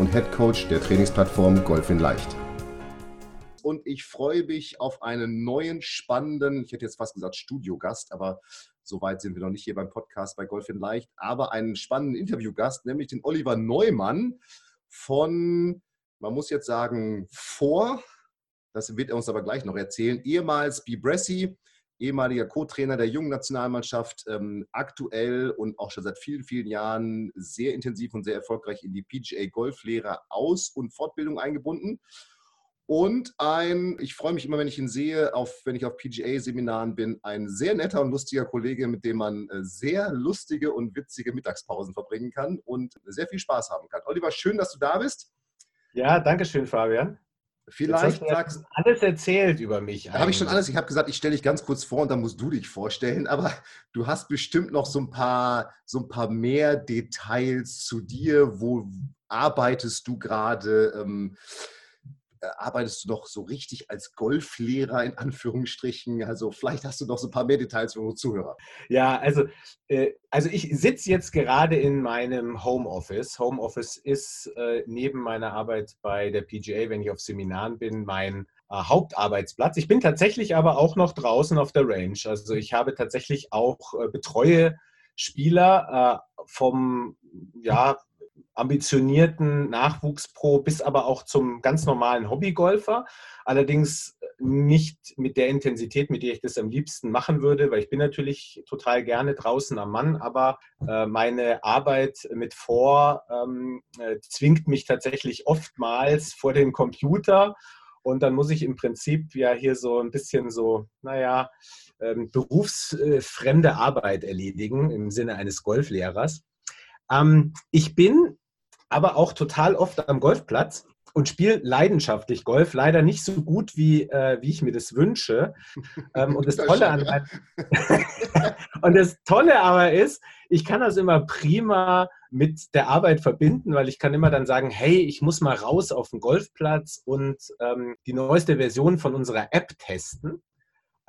und Head Coach der Trainingsplattform Golf in Leicht. Und ich freue mich auf einen neuen spannenden, ich hätte jetzt fast gesagt Studiogast, aber so weit sind wir noch nicht hier beim Podcast bei Golf in Leicht, aber einen spannenden Interviewgast, nämlich den Oliver Neumann von, man muss jetzt sagen, vor, das wird er uns aber gleich noch erzählen, ehemals Bibressi, ehemaliger Co-Trainer der jungen Nationalmannschaft, ähm, aktuell und auch schon seit vielen, vielen Jahren sehr intensiv und sehr erfolgreich in die PGA Golflehre Aus- und Fortbildung eingebunden. Und ein, ich freue mich immer, wenn ich ihn sehe, auf, wenn ich auf PGA-Seminaren bin, ein sehr netter und lustiger Kollege, mit dem man äh, sehr lustige und witzige Mittagspausen verbringen kann und sehr viel Spaß haben kann. Oliver, schön, dass du da bist. Ja, danke schön, Fabian. Vielleicht sagst du alles erzählt über mich. Habe ich schon alles. Ich habe gesagt, ich stelle dich ganz kurz vor und dann musst du dich vorstellen. Aber du hast bestimmt noch so ein paar, so ein paar mehr Details zu dir. Wo arbeitest du gerade? Ähm, äh, arbeitest du noch so richtig als Golflehrer in Anführungsstrichen? Also vielleicht hast du noch so ein paar mehr Details für unsere Zuhörer. Ja, also, äh, also ich sitze jetzt gerade in meinem Homeoffice. Homeoffice ist äh, neben meiner Arbeit bei der PGA, wenn ich auf Seminaren bin, mein äh, Hauptarbeitsplatz. Ich bin tatsächlich aber auch noch draußen auf der Range. Also ich habe tatsächlich auch äh, betreue Spieler äh, vom ja, ambitionierten Nachwuchspro bis aber auch zum ganz normalen Hobbygolfer. Allerdings nicht mit der Intensität, mit der ich das am liebsten machen würde, weil ich bin natürlich total gerne draußen am Mann, aber äh, meine Arbeit mit vor ähm, äh, zwingt mich tatsächlich oftmals vor den Computer und dann muss ich im Prinzip ja hier so ein bisschen so, naja, ähm, berufsfremde Arbeit erledigen im Sinne eines Golflehrers. Ähm, ich bin aber auch total oft am Golfplatz und spiele leidenschaftlich Golf. Leider nicht so gut, wie, äh, wie ich mir das wünsche. Ähm, und, das Tolle an und das Tolle aber ist, ich kann das immer prima mit der Arbeit verbinden, weil ich kann immer dann sagen, hey, ich muss mal raus auf den Golfplatz und ähm, die neueste Version von unserer App testen.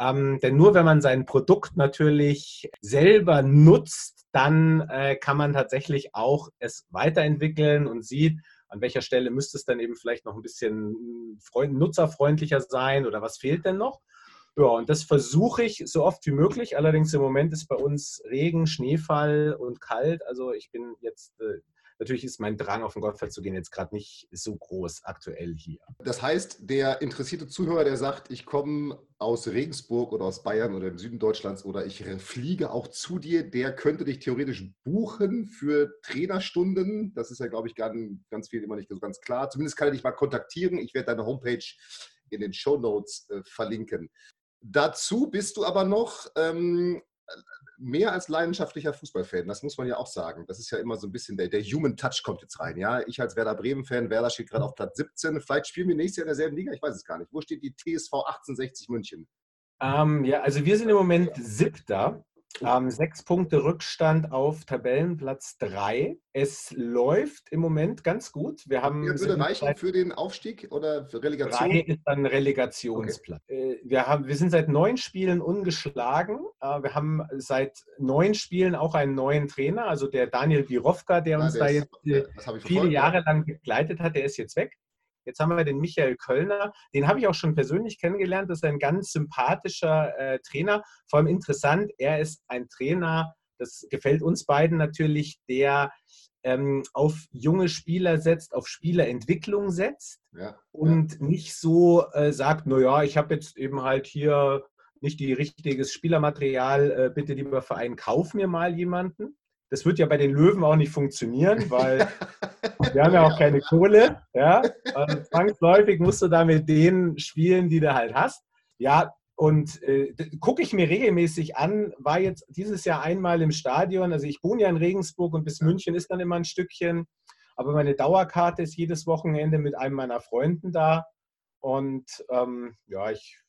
Ähm, denn nur wenn man sein Produkt natürlich selber nutzt, dann äh, kann man tatsächlich auch es weiterentwickeln und sieht, an welcher Stelle müsste es dann eben vielleicht noch ein bisschen freund nutzerfreundlicher sein oder was fehlt denn noch. Ja, und das versuche ich so oft wie möglich. Allerdings im Moment ist bei uns Regen, Schneefall und kalt. Also ich bin jetzt äh, Natürlich ist mein Drang, auf den Golfplatz zu gehen, jetzt gerade nicht so groß aktuell hier. Das heißt, der interessierte Zuhörer, der sagt, ich komme aus Regensburg oder aus Bayern oder im Süden Deutschlands oder ich fliege auch zu dir, der könnte dich theoretisch buchen für Trainerstunden. Das ist ja, glaube ich, ganz, ganz viel immer nicht so ganz klar. Zumindest kann er dich mal kontaktieren. Ich werde deine Homepage in den Show Notes äh, verlinken. Dazu bist du aber noch ähm, mehr als leidenschaftlicher Fußballfan, das muss man ja auch sagen. Das ist ja immer so ein bisschen der, der Human Touch kommt jetzt rein. Ja, ich als Werder Bremen-Fan, Werder steht gerade auf Platz 17. Vielleicht spielen wir nächstes Jahr in derselben Liga, ich weiß es gar nicht. Wo steht die TSV 1860 München? Ähm, ja, also wir sind im Moment siebter. Ähm, sechs Punkte Rückstand auf Tabellenplatz 3. Es läuft im Moment ganz gut. Wir haben ja, würde reichen für den Aufstieg oder für Relegation? 3 ist dann Relegationsplatz. Okay. Äh, wir, haben, wir sind seit neun Spielen ungeschlagen. Äh, wir haben seit neun Spielen auch einen neuen Trainer, also der Daniel Birovka, der ja, uns der da ist, jetzt äh, viele Jahre lang begleitet hat, der ist jetzt weg. Jetzt haben wir den Michael Kölner, den habe ich auch schon persönlich kennengelernt. Das ist ein ganz sympathischer äh, Trainer. Vor allem interessant, er ist ein Trainer, das gefällt uns beiden natürlich, der ähm, auf junge Spieler setzt, auf Spielerentwicklung setzt ja, und ja. nicht so äh, sagt, naja, ich habe jetzt eben halt hier nicht die richtiges Spielermaterial, äh, bitte lieber Verein, kauf mir mal jemanden, das wird ja bei den Löwen auch nicht funktionieren, weil wir haben ja auch keine Kohle. Ja? Also zwangsläufig musst du da mit denen spielen, die du halt hast. Ja, und äh, gucke ich mir regelmäßig an, war jetzt dieses Jahr einmal im Stadion. Also ich wohne ja in Regensburg und bis München ist dann immer ein Stückchen. Aber meine Dauerkarte ist jedes Wochenende mit einem meiner Freunden da. Und ähm, ja, ich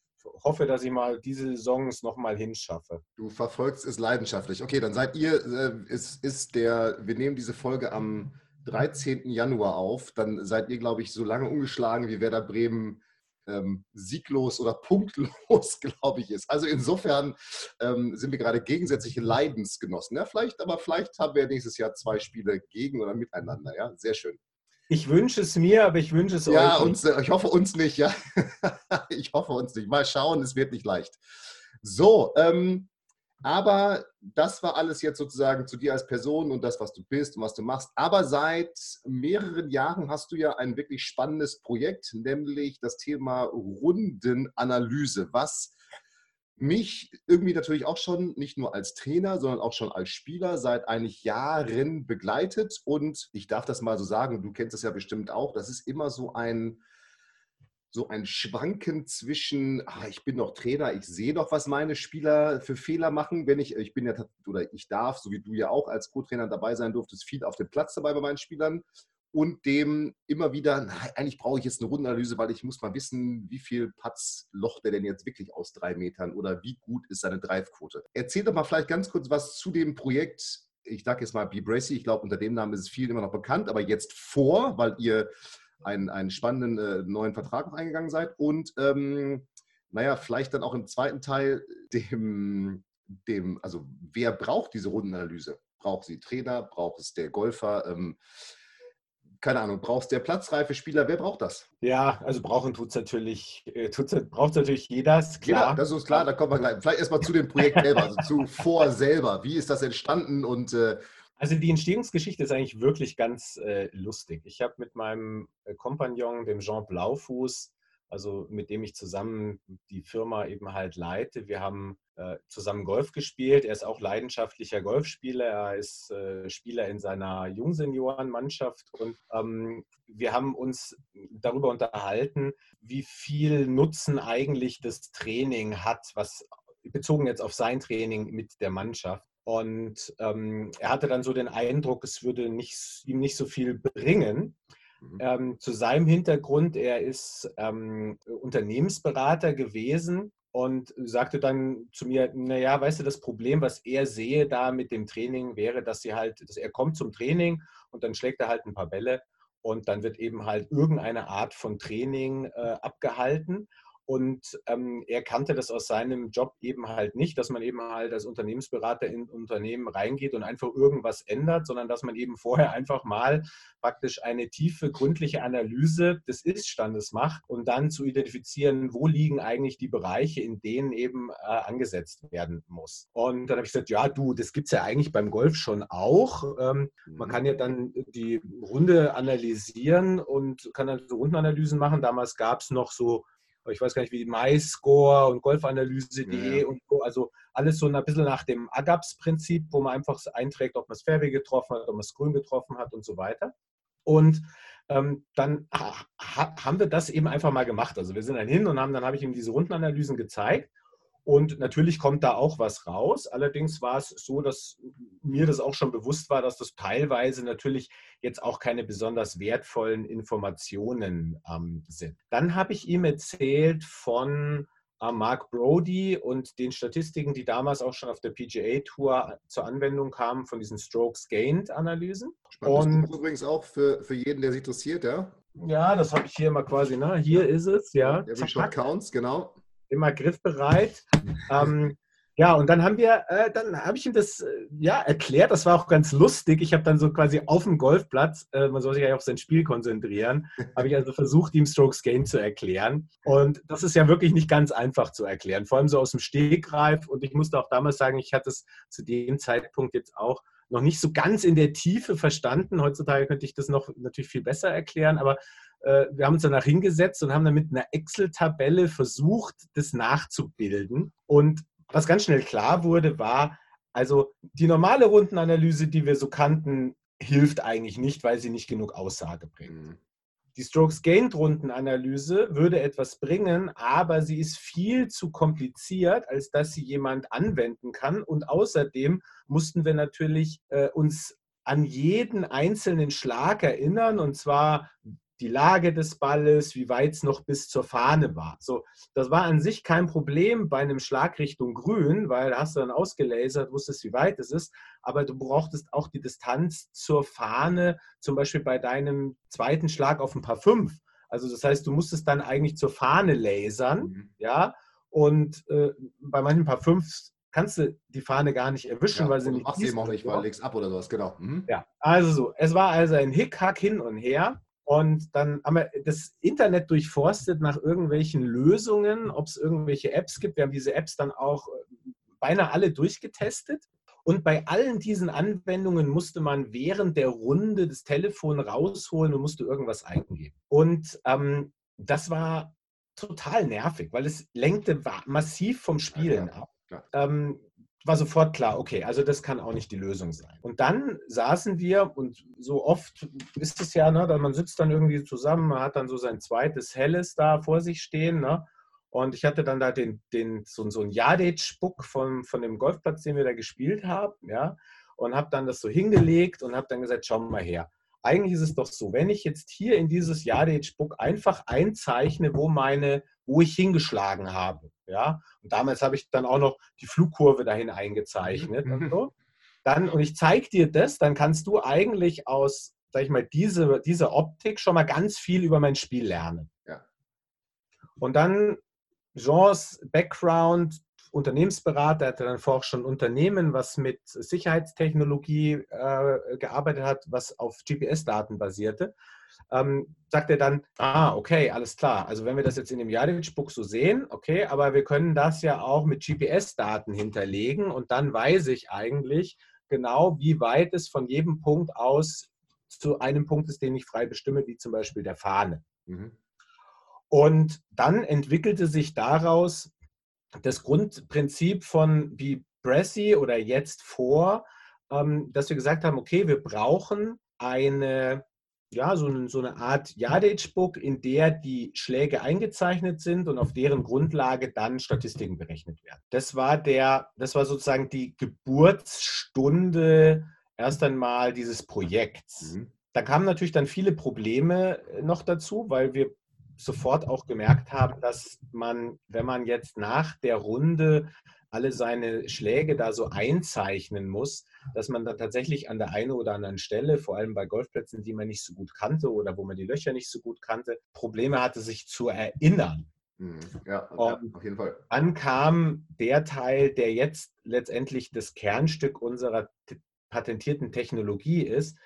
hoffe, dass ich mal diese Saisons nochmal hinschaffe. Du verfolgst es leidenschaftlich. Okay, dann seid ihr, äh, ist, ist der, wir nehmen diese Folge am 13. Januar auf. Dann seid ihr, glaube ich, so lange ungeschlagen wie Werder Bremen ähm, sieglos oder punktlos, glaube ich, ist. Also insofern ähm, sind wir gerade gegensätzliche Leidensgenossen. Ja, vielleicht, aber vielleicht haben wir nächstes Jahr zwei Spiele gegen oder miteinander. Ja, sehr schön. Ich wünsche es mir, aber ich wünsche es ja, euch. Uns, ich hoffe uns nicht, ja. ich hoffe uns nicht. Mal schauen, es wird nicht leicht. So, ähm, aber das war alles jetzt sozusagen zu dir als Person und das, was du bist und was du machst. Aber seit mehreren Jahren hast du ja ein wirklich spannendes Projekt, nämlich das Thema Rundenanalyse, was mich irgendwie natürlich auch schon nicht nur als Trainer, sondern auch schon als Spieler seit eigentlich Jahren begleitet. Und ich darf das mal so sagen, du kennst es ja bestimmt auch, das ist immer so ein so ein Schwanken zwischen, ach, ich bin doch Trainer, ich sehe doch, was meine Spieler für Fehler machen, wenn ich, ich bin ja, oder ich darf, so wie du ja auch als Co-Trainer dabei sein durftest, viel auf dem Platz dabei bei meinen Spielern und dem immer wieder, na, eigentlich brauche ich jetzt eine Rundenanalyse, weil ich muss mal wissen, wie viel Patz locht der denn jetzt wirklich aus drei Metern oder wie gut ist seine Drive-Quote. Erzähl doch mal vielleicht ganz kurz was zu dem Projekt, ich sage jetzt mal B-Bracy, ich glaube, unter dem Namen ist es vielen immer noch bekannt, aber jetzt vor, weil ihr einen, einen spannenden äh, neuen Vertrag noch eingegangen seid und ähm, naja, vielleicht dann auch im zweiten Teil dem, dem, also wer braucht diese Rundenanalyse? Braucht sie Trainer? Braucht es der Golfer? Ähm, keine Ahnung, brauchst der platzreife Spieler, wer braucht das? Ja, also brauchen tut es natürlich, äh, braucht es natürlich jeder, ist klar. Jeder, das ist klar, da kommen wir gleich. Vielleicht erstmal zu dem Projekt selber, also zu vor selber. Wie ist das entstanden und äh, also die Entstehungsgeschichte ist eigentlich wirklich ganz äh, lustig. Ich habe mit meinem äh, Kompagnon, dem Jean Blaufuß, also mit dem ich zusammen die Firma eben halt leite, wir haben äh, zusammen Golf gespielt. Er ist auch leidenschaftlicher Golfspieler. Er ist äh, Spieler in seiner Jungseniorenmannschaft und ähm, wir haben uns darüber unterhalten, wie viel Nutzen eigentlich das Training hat, was bezogen jetzt auf sein Training mit der Mannschaft. Und ähm, er hatte dann so den Eindruck, es würde nicht, ihm nicht so viel bringen. Mhm. Ähm, zu seinem Hintergrund, er ist ähm, Unternehmensberater gewesen und sagte dann zu mir, naja, weißt du, das Problem, was er sehe da mit dem Training, wäre, dass sie halt, dass er kommt zum Training und dann schlägt er halt ein paar Bälle und dann wird eben halt irgendeine Art von Training äh, abgehalten. Und ähm, er kannte das aus seinem Job eben halt nicht, dass man eben halt als Unternehmensberater in Unternehmen reingeht und einfach irgendwas ändert, sondern dass man eben vorher einfach mal praktisch eine tiefe, gründliche Analyse des Iststandes macht und dann zu identifizieren, wo liegen eigentlich die Bereiche, in denen eben äh, angesetzt werden muss. Und dann habe ich gesagt, ja, du, das gibt es ja eigentlich beim Golf schon auch. Ähm, man mhm. kann ja dann die Runde analysieren und kann dann so Rundenanalysen machen. Damals gab es noch so ich weiß gar nicht, wie MyScore und Golfanalyse.de ja. und so, also alles so ein bisschen nach dem AGAPS-Prinzip, wo man einfach einträgt, ob man das Fairway getroffen hat, ob man das Grün getroffen hat und so weiter. Und ähm, dann ha haben wir das eben einfach mal gemacht. Also wir sind dann hin und haben, dann habe ich ihm diese Rundenanalysen gezeigt und natürlich kommt da auch was raus. Allerdings war es so, dass mir das auch schon bewusst war, dass das teilweise natürlich jetzt auch keine besonders wertvollen Informationen ähm, sind. Dann habe ich ihm erzählt von äh, Mark Brody und den Statistiken, die damals auch schon auf der PGA-Tour zur Anwendung kamen, von diesen Strokes-Gained-Analysen. Und übrigens auch für, für jeden, der sich interessiert, ja? Ja, das habe ich hier mal quasi, ne? Hier ist es, ja. Every Shot Counts, genau immer griffbereit. ähm, ja, und dann haben wir, äh, dann habe ich ihm das äh, ja erklärt. Das war auch ganz lustig. Ich habe dann so quasi auf dem Golfplatz, äh, man soll sich ja auf sein Spiel konzentrieren, habe ich also versucht, ihm Strokes Game zu erklären. Und das ist ja wirklich nicht ganz einfach zu erklären, vor allem so aus dem Stegreif. Und ich musste auch damals sagen, ich hatte es zu dem Zeitpunkt jetzt auch noch nicht so ganz in der Tiefe verstanden. Heutzutage könnte ich das noch natürlich viel besser erklären, aber äh, wir haben uns danach hingesetzt und haben dann mit einer Excel-Tabelle versucht, das nachzubilden. Und was ganz schnell klar wurde, war, also die normale Rundenanalyse, die wir so kannten, hilft eigentlich nicht, weil sie nicht genug Aussage bringt. Die Strokes-Gained-Rundenanalyse würde etwas bringen, aber sie ist viel zu kompliziert, als dass sie jemand anwenden kann. Und außerdem mussten wir natürlich äh, uns an jeden einzelnen Schlag erinnern und zwar die Lage des Balles, wie weit es noch bis zur Fahne war. So, das war an sich kein Problem bei einem Schlag Richtung Grün, weil da hast du dann ausgelasert, wusstest, wie weit es ist, aber du brauchtest auch die Distanz zur Fahne, zum Beispiel bei deinem zweiten Schlag auf ein paar fünf. Also das heißt, du musstest dann eigentlich zur Fahne lasern, mhm. ja, und äh, bei manchen paar fünf kannst du die Fahne gar nicht erwischen, ja, weil sie nicht. Machst eben auch nicht, weil legst ab oder sowas, genau. Mhm. Ja, also so. Es war also ein Hickhack hin und her. Und dann haben wir das Internet durchforstet nach irgendwelchen Lösungen, ob es irgendwelche Apps gibt. Wir haben diese Apps dann auch äh, beinahe alle durchgetestet. Und bei allen diesen Anwendungen musste man während der Runde das Telefon rausholen und musste irgendwas eingeben. Und ähm, das war total nervig, weil es lenkte massiv vom Spielen ab. Ähm, war sofort klar, okay, also das kann auch nicht die Lösung sein. Und dann saßen wir und so oft ist es ja, ne, man sitzt dann irgendwie zusammen, man hat dann so sein zweites Helles da vor sich stehen, ne? Und ich hatte dann da den, den, so, so ein Yardage-Book von, von dem Golfplatz, den wir da gespielt haben, ja, und habe dann das so hingelegt und habe dann gesagt, schau mal her. Eigentlich ist es doch so, wenn ich jetzt hier in dieses Yardage-Book einfach einzeichne, wo meine, wo ich hingeschlagen habe, ja, und damals habe ich dann auch noch die Flugkurve dahin eingezeichnet und so. Dann, und ich zeige dir das, dann kannst du eigentlich aus, sag ich mal, diese, diese Optik schon mal ganz viel über mein Spiel lernen. Ja. Und dann Jeans Background, Unternehmensberater, hatte dann vorher schon ein Unternehmen, was mit Sicherheitstechnologie äh, gearbeitet hat, was auf GPS-Daten basierte ähm, sagt er dann, ah, okay, alles klar. Also wenn wir das jetzt in dem Jadewitsch-Book so sehen, okay, aber wir können das ja auch mit GPS-Daten hinterlegen und dann weiß ich eigentlich genau, wie weit es von jedem Punkt aus zu einem Punkt ist, den ich frei bestimme, wie zum Beispiel der Fahne. Mhm. Und dann entwickelte sich daraus das Grundprinzip von wie Bressy oder jetzt vor, ähm, dass wir gesagt haben, okay, wir brauchen eine ja, so, eine, so eine Art Yardage-Book, in der die Schläge eingezeichnet sind und auf deren Grundlage dann Statistiken berechnet werden. Das war der, das war sozusagen die Geburtsstunde erst einmal dieses Projekts. Mhm. Da kamen natürlich dann viele Probleme äh, noch dazu, weil wir sofort auch gemerkt haben, dass man, wenn man jetzt nach der Runde alle seine Schläge da so einzeichnen muss, dass man dann tatsächlich an der einen oder anderen Stelle, vor allem bei Golfplätzen, die man nicht so gut kannte oder wo man die Löcher nicht so gut kannte, Probleme hatte, sich zu erinnern. Mhm. Ja, ja, auf jeden Fall. Dann kam der Teil, der jetzt letztendlich das Kernstück unserer patentierten Technologie ist,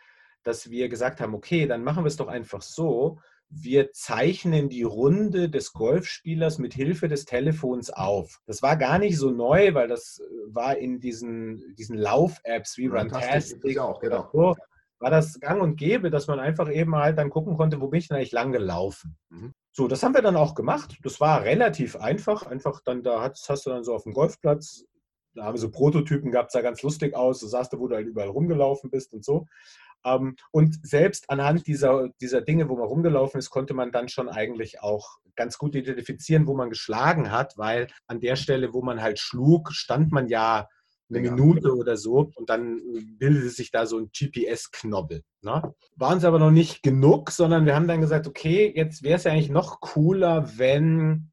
dass wir gesagt haben, okay, dann machen wir es doch einfach so, wir zeichnen die Runde des Golfspielers mit Hilfe des Telefons auf. Das war gar nicht so neu, weil das äh, war in diesen, diesen Lauf-Apps wie Runtastic. Auch, genau. so, war das gang und gäbe, dass man einfach eben halt dann gucken konnte, wo bin ich denn eigentlich lang gelaufen. Mhm. So, das haben wir dann auch gemacht. Das war relativ einfach. Einfach dann, da hast, hast du dann so auf dem Golfplatz, da haben wir so Prototypen gehabt, sah ganz lustig aus. Du sahst, wo du halt überall rumgelaufen bist und so. Ähm, und selbst anhand dieser, dieser Dinge, wo man rumgelaufen ist, konnte man dann schon eigentlich auch ganz gut identifizieren, wo man geschlagen hat, weil an der Stelle, wo man halt schlug, stand man ja eine ja. Minute oder so und dann bildete sich da so ein GPS-Knobbel. Ne? War uns aber noch nicht genug, sondern wir haben dann gesagt, okay, jetzt wäre es ja eigentlich noch cooler, wenn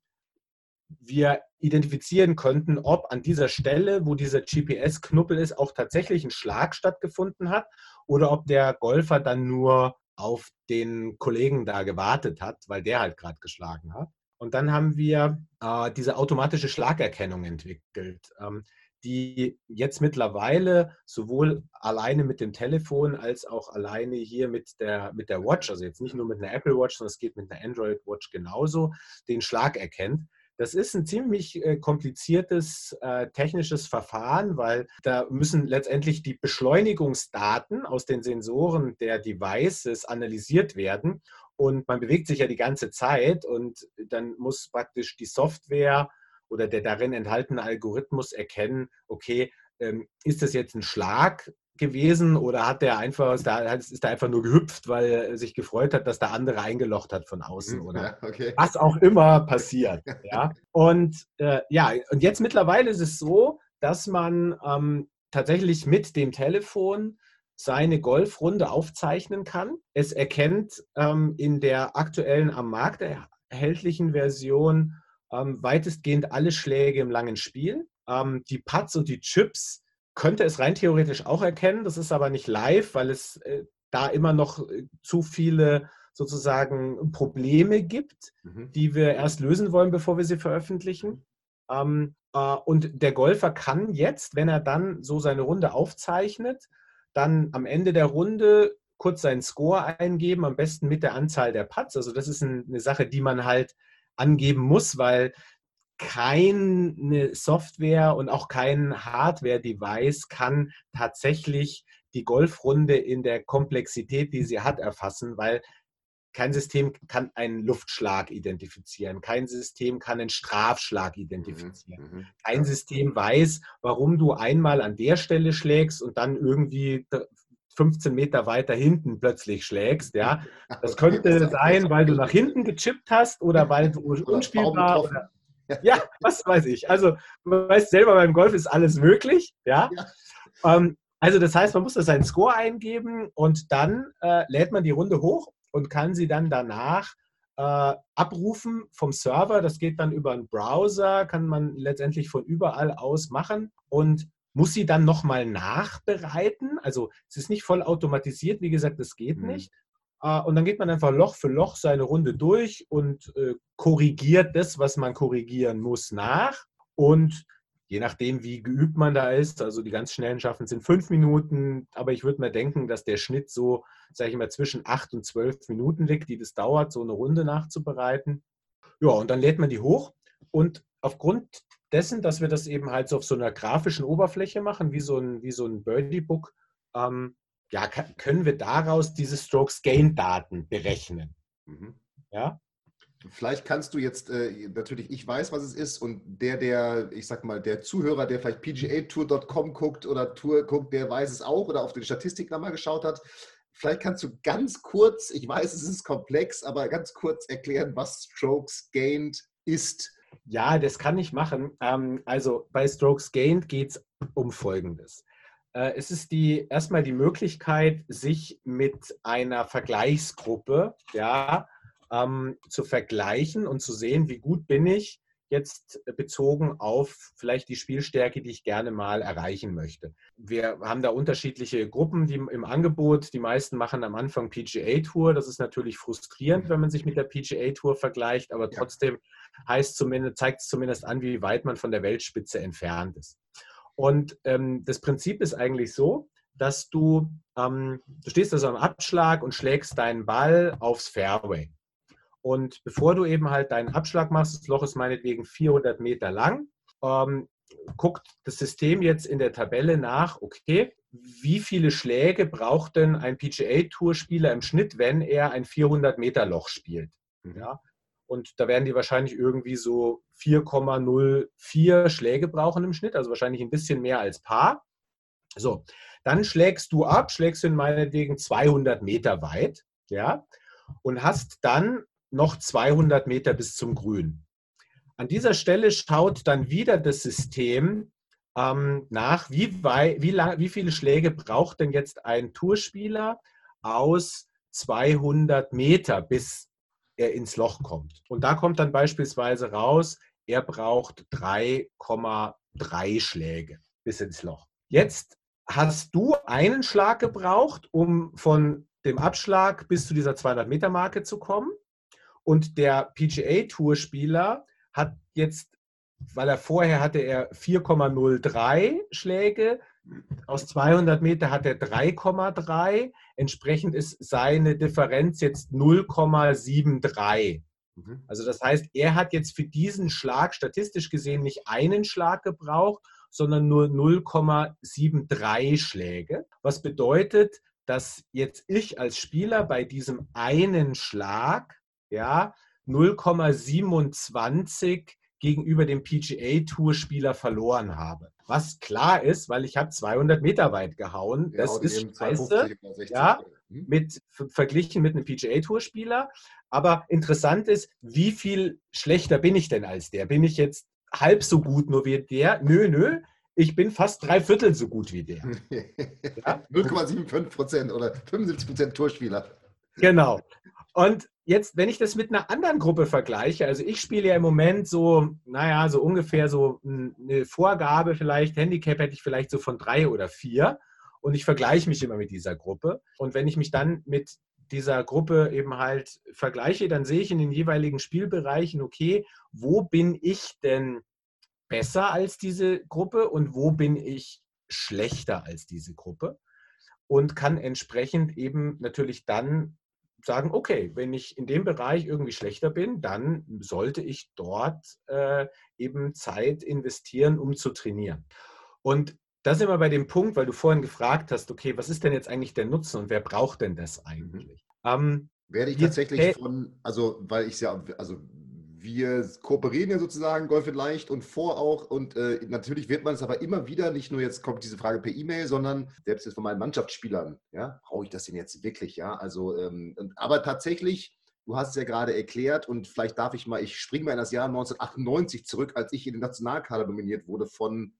wir identifizieren könnten, ob an dieser Stelle, wo dieser GPS-Knuppel ist, auch tatsächlich ein Schlag stattgefunden hat oder ob der Golfer dann nur auf den Kollegen da gewartet hat, weil der halt gerade geschlagen hat. Und dann haben wir äh, diese automatische Schlagerkennung entwickelt, ähm, die jetzt mittlerweile sowohl alleine mit dem Telefon als auch alleine hier mit der, mit der Watch, also jetzt nicht nur mit einer Apple Watch, sondern es geht mit einer Android Watch genauso, den Schlag erkennt. Das ist ein ziemlich äh, kompliziertes äh, technisches Verfahren, weil da müssen letztendlich die Beschleunigungsdaten aus den Sensoren der Devices analysiert werden. Und man bewegt sich ja die ganze Zeit und dann muss praktisch die Software oder der darin enthaltene Algorithmus erkennen, okay, ähm, ist das jetzt ein Schlag gewesen oder hat der einfach, ist der, ist der einfach nur gehüpft, weil er sich gefreut hat, dass der andere eingelocht hat von außen hm, oder ja, okay. was auch immer passiert. ja. Und äh, ja, und jetzt mittlerweile ist es so, dass man ähm, tatsächlich mit dem Telefon seine Golfrunde aufzeichnen kann. Es erkennt ähm, in der aktuellen am Markt erhältlichen Version ähm, weitestgehend alle Schläge im langen Spiel. Ähm, die Putts und die Chips könnte es rein theoretisch auch erkennen. Das ist aber nicht live, weil es äh, da immer noch äh, zu viele sozusagen Probleme gibt, mhm. die wir erst lösen wollen, bevor wir sie veröffentlichen. Ähm, äh, und der Golfer kann jetzt, wenn er dann so seine Runde aufzeichnet, dann am Ende der Runde kurz seinen Score eingeben, am besten mit der Anzahl der Putts. Also das ist eine Sache, die man halt angeben muss, weil keine Software und auch kein Hardware-Device kann tatsächlich die Golfrunde in der Komplexität, die sie hat, erfassen, weil kein System kann einen Luftschlag identifizieren. Kein System kann einen Strafschlag identifizieren. Mhm, mhm. Kein System weiß, warum du einmal an der Stelle schlägst und dann irgendwie 15 Meter weiter hinten plötzlich schlägst. Ja, das könnte sein, weil du nach hinten gechippt hast oder weil du unspielbar oder, ja, was weiß ich. Also du weißt selber, beim Golf ist alles möglich. Ja. ja. Ähm, also das heißt, man muss da seinen Score eingeben und dann äh, lädt man die Runde hoch und kann sie dann danach äh, abrufen vom Server. Das geht dann über einen Browser, kann man letztendlich von überall aus machen und muss sie dann nochmal nachbereiten. Also es ist nicht voll automatisiert, wie gesagt, das geht mhm. nicht. Äh, und dann geht man einfach Loch für Loch seine Runde durch und äh, korrigiert das, was man korrigieren muss, nach. Und je nachdem, wie geübt man da ist, also die ganz schnellen schaffen sind fünf Minuten, aber ich würde mal denken, dass der Schnitt so, sage ich mal, zwischen acht und zwölf Minuten liegt, die das dauert, so eine Runde nachzubereiten. Ja, und dann lädt man die hoch und aufgrund dessen, dass wir das eben halt so auf so einer grafischen Oberfläche machen, wie so ein, wie so ein Birdie-Book, ähm, ja, können wir daraus diese Strokes-Gain-Daten berechnen. Mhm. Ja? Vielleicht kannst du jetzt, äh, natürlich, ich weiß, was es ist und der, der, ich sag mal, der Zuhörer, der vielleicht pgatour.com guckt oder Tour guckt, der weiß es auch oder auf die Statistik nochmal geschaut hat. Vielleicht kannst du ganz kurz, ich weiß, es ist komplex, aber ganz kurz erklären, was Strokes Gained ist. Ja, das kann ich machen. Ähm, also bei Strokes Gained geht es um Folgendes. Äh, es ist die, erstmal die Möglichkeit, sich mit einer Vergleichsgruppe, ja, ähm, zu vergleichen und zu sehen, wie gut bin ich jetzt bezogen auf vielleicht die Spielstärke, die ich gerne mal erreichen möchte. Wir haben da unterschiedliche Gruppen die im Angebot. Die meisten machen am Anfang PGA Tour. Das ist natürlich frustrierend, wenn man sich mit der PGA Tour vergleicht, aber trotzdem heißt zumindest, zeigt es zumindest an, wie weit man von der Weltspitze entfernt ist. Und ähm, das Prinzip ist eigentlich so, dass du, ähm, du stehst also am Abschlag und schlägst deinen Ball aufs Fairway. Und bevor du eben halt deinen Abschlag machst, das Loch ist meinetwegen 400 Meter lang, ähm, guckt das System jetzt in der Tabelle nach, okay, wie viele Schläge braucht denn ein PGA-Tour-Spieler im Schnitt, wenn er ein 400-Meter-Loch spielt? Ja? Und da werden die wahrscheinlich irgendwie so 4,04 Schläge brauchen im Schnitt, also wahrscheinlich ein bisschen mehr als Paar. So, dann schlägst du ab, schlägst in meinetwegen 200 Meter weit, ja, und hast dann noch 200 Meter bis zum Grün. An dieser Stelle schaut dann wieder das System ähm, nach, wie, wei wie, lang, wie viele Schläge braucht denn jetzt ein Tourspieler aus 200 Meter, bis er ins Loch kommt. Und da kommt dann beispielsweise raus, er braucht 3,3 Schläge bis ins Loch. Jetzt hast du einen Schlag gebraucht, um von dem Abschlag bis zu dieser 200 Meter Marke zu kommen. Und der PGA-Tour-Spieler hat jetzt, weil er vorher hatte er 4,03 Schläge, aus 200 Meter hat er 3,3. Entsprechend ist seine Differenz jetzt 0,73. Mhm. Also das heißt, er hat jetzt für diesen Schlag statistisch gesehen nicht einen Schlag gebraucht, sondern nur 0,73 Schläge. Was bedeutet, dass jetzt ich als Spieler bei diesem einen Schlag ja, 0,27 gegenüber dem PGA-Tour-Spieler verloren habe. Was klar ist, weil ich habe 200 Meter weit gehauen. Ja, das ist scheiße, ja, hm? mit, verglichen mit einem PGA-Tour-Spieler. Aber interessant ist, wie viel schlechter bin ich denn als der? Bin ich jetzt halb so gut nur wie der? Nö, nö. ich bin fast drei Viertel so gut wie der. Ja? 0,75 Prozent oder 75 Prozent Torspieler. Genau. Und jetzt, wenn ich das mit einer anderen Gruppe vergleiche, also ich spiele ja im Moment so, naja, so ungefähr so eine Vorgabe vielleicht, Handicap hätte ich vielleicht so von drei oder vier. Und ich vergleiche mich immer mit dieser Gruppe. Und wenn ich mich dann mit dieser Gruppe eben halt vergleiche, dann sehe ich in den jeweiligen Spielbereichen, okay, wo bin ich denn besser als diese Gruppe und wo bin ich schlechter als diese Gruppe? Und kann entsprechend eben natürlich dann sagen, okay, wenn ich in dem Bereich irgendwie schlechter bin, dann sollte ich dort äh, eben Zeit investieren, um zu trainieren. Und da sind wir bei dem Punkt, weil du vorhin gefragt hast, okay, was ist denn jetzt eigentlich der Nutzen und wer braucht denn das mhm. eigentlich? Ähm, Werde ich tatsächlich von, also weil ich ja, also wir kooperieren ja sozusagen Golf in Leicht und vor auch und äh, natürlich wird man es aber immer wieder, nicht nur jetzt kommt diese Frage per E-Mail, sondern selbst jetzt von meinen Mannschaftsspielern, ja, brauche ich das denn jetzt wirklich, ja, also, ähm, aber tatsächlich, du hast es ja gerade erklärt und vielleicht darf ich mal, ich springe mal in das Jahr 1998 zurück, als ich in den Nationalkader nominiert wurde von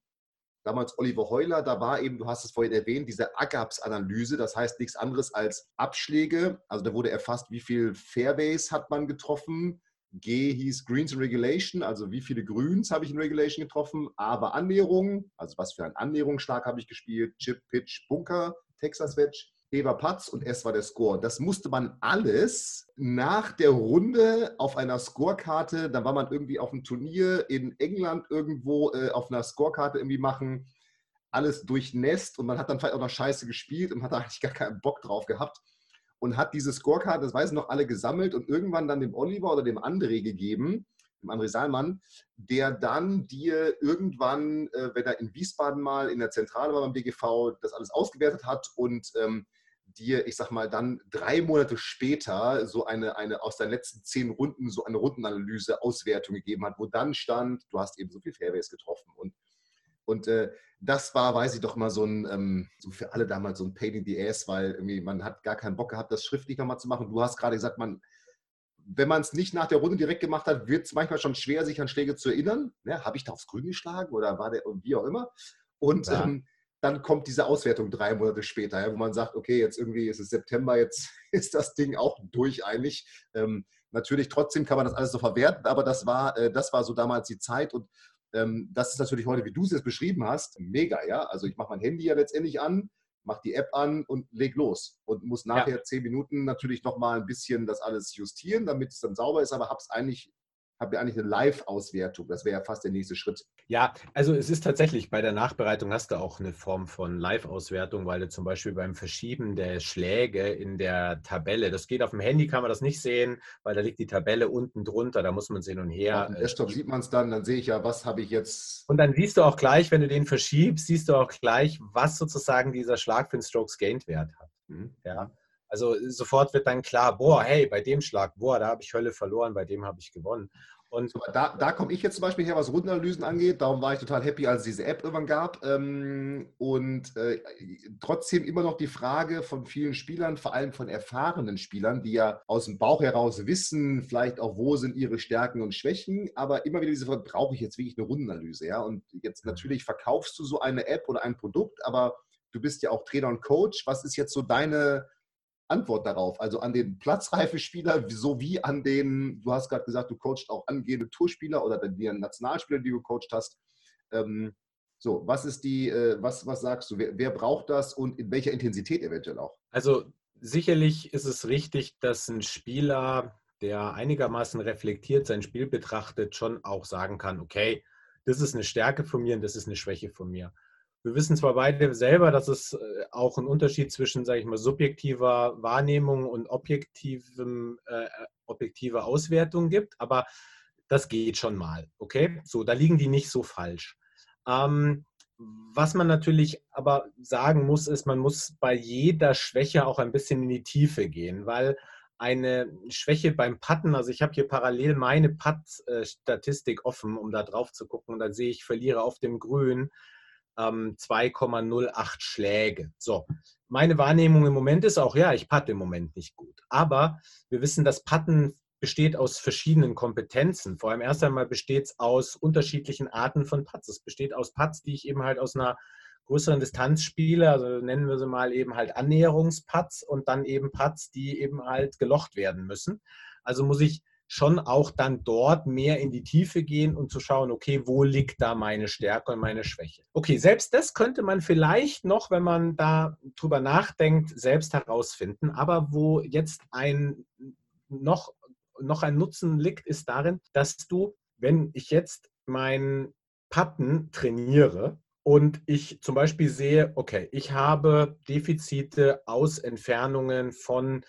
damals Oliver Heuler, da war eben, du hast es vorhin erwähnt, diese AGAPS-Analyse, das heißt nichts anderes als Abschläge. Also da wurde erfasst, wie viel Fairways hat man getroffen, G hieß Greens in Regulation, also wie viele Grüns habe ich in Regulation getroffen, A war Annäherung, also was für einen Annäherungsschlag habe ich gespielt, Chip, Pitch, Bunker, Texas Wedge, E war Patz und S war der Score. Das musste man alles nach der Runde auf einer Scorekarte, da war man irgendwie auf einem Turnier in England irgendwo äh, auf einer Scorekarte irgendwie machen, alles durchnässt und man hat dann vielleicht auch noch scheiße gespielt und hat da eigentlich gar keinen Bock drauf gehabt und hat diese Scorecard, das weiß noch alle, gesammelt und irgendwann dann dem Oliver oder dem André gegeben, dem André Salmann, der dann dir irgendwann, äh, wenn er in Wiesbaden mal in der Zentrale war beim DGV, das alles ausgewertet hat und ähm, dir, ich sag mal, dann drei Monate später so eine, eine aus deinen letzten zehn Runden so eine Rundenanalyse, Auswertung gegeben hat, wo dann stand, du hast eben so viel Fairways getroffen und und äh, das war, weiß ich doch mal, so ein, ähm, so für alle damals so ein Pain in the Ass, weil irgendwie man hat gar keinen Bock gehabt, das schriftlich nochmal zu machen. Du hast gerade gesagt, man, wenn man es nicht nach der Runde direkt gemacht hat, wird es manchmal schon schwer, sich an Schläge zu erinnern. Ja, Habe ich da aufs Grün geschlagen oder war der, wie auch immer. Und ja. ähm, dann kommt diese Auswertung drei Monate später, ja, wo man sagt, okay, jetzt irgendwie ist es September, jetzt ist das Ding auch durch eigentlich. Ähm, natürlich trotzdem kann man das alles so verwerten, aber das war, äh, das war so damals die Zeit und das ist natürlich heute, wie du es jetzt beschrieben hast, mega, ja. Also ich mache mein Handy ja letztendlich an, mache die App an und leg los und muss nachher ja. zehn Minuten natürlich nochmal ein bisschen das alles justieren, damit es dann sauber ist, aber habe es eigentlich habe ja eigentlich eine Live-Auswertung. Das wäre ja fast der nächste Schritt. Ja, also es ist tatsächlich, bei der Nachbereitung hast du auch eine Form von Live-Auswertung, weil du zum Beispiel beim Verschieben der Schläge in der Tabelle, das geht auf dem Handy, kann man das nicht sehen, weil da liegt die Tabelle unten drunter, da muss man es hin und her. Auf dem Desktop sieht man es dann, dann sehe ich ja, was habe ich jetzt. Und dann siehst du auch gleich, wenn du den verschiebst, siehst du auch gleich, was sozusagen dieser Schlag für den Strokes Gained Wert hat. Mhm. Ja. Also sofort wird dann klar, boah, hey, bei dem Schlag, boah, da habe ich Hölle verloren, bei dem habe ich gewonnen. Und da, da komme ich jetzt zum Beispiel her, was Rundenanalysen angeht. Darum war ich total happy, als es diese App irgendwann gab. Ähm, und äh, trotzdem immer noch die Frage von vielen Spielern, vor allem von erfahrenen Spielern, die ja aus dem Bauch heraus wissen, vielleicht auch, wo sind ihre Stärken und Schwächen. Aber immer wieder diese Frage, brauche ich jetzt wirklich eine Rundenanalyse? Ja? Und jetzt natürlich verkaufst du so eine App oder ein Produkt, aber du bist ja auch Trainer und Coach. Was ist jetzt so deine Antwort darauf. Also an den platzreife Spieler sowie an den, du hast gerade gesagt, du coachst auch angehende Tourspieler oder die Nationalspieler, die du coacht hast. Ähm, so, was ist die, äh, was, was sagst du, wer, wer braucht das und in welcher Intensität eventuell auch? Also sicherlich ist es richtig, dass ein Spieler, der einigermaßen reflektiert sein Spiel betrachtet, schon auch sagen kann, okay, das ist eine Stärke von mir und das ist eine Schwäche von mir. Wir wissen zwar beide selber, dass es äh, auch einen Unterschied zwischen, sage ich mal, subjektiver Wahrnehmung und objektivem, äh, objektiver Auswertung gibt, aber das geht schon mal. Okay, so, da liegen die nicht so falsch. Ähm, was man natürlich aber sagen muss, ist, man muss bei jeder Schwäche auch ein bisschen in die Tiefe gehen, weil eine Schwäche beim Patten, also ich habe hier parallel meine Putt-Statistik offen, um da drauf zu gucken, und da sehe ich, verliere auf dem Grün ähm, 2,08 Schläge. So, meine Wahrnehmung im Moment ist auch, ja, ich patte im Moment nicht gut. Aber wir wissen, dass Patten besteht aus verschiedenen Kompetenzen. Vor allem erst einmal besteht es aus unterschiedlichen Arten von Putts. Es besteht aus Putts, die ich eben halt aus einer größeren Distanz spiele, also nennen wir sie mal eben halt Annäherungsputts und dann eben Putts, die eben halt gelocht werden müssen. Also muss ich schon auch dann dort mehr in die Tiefe gehen und zu schauen, okay, wo liegt da meine Stärke und meine Schwäche? Okay, selbst das könnte man vielleicht noch, wenn man da drüber nachdenkt, selbst herausfinden. Aber wo jetzt ein noch, noch ein Nutzen liegt, ist darin, dass du, wenn ich jetzt meinen Patten trainiere, und ich zum Beispiel sehe, okay, ich habe Defizite aus Entfernungen von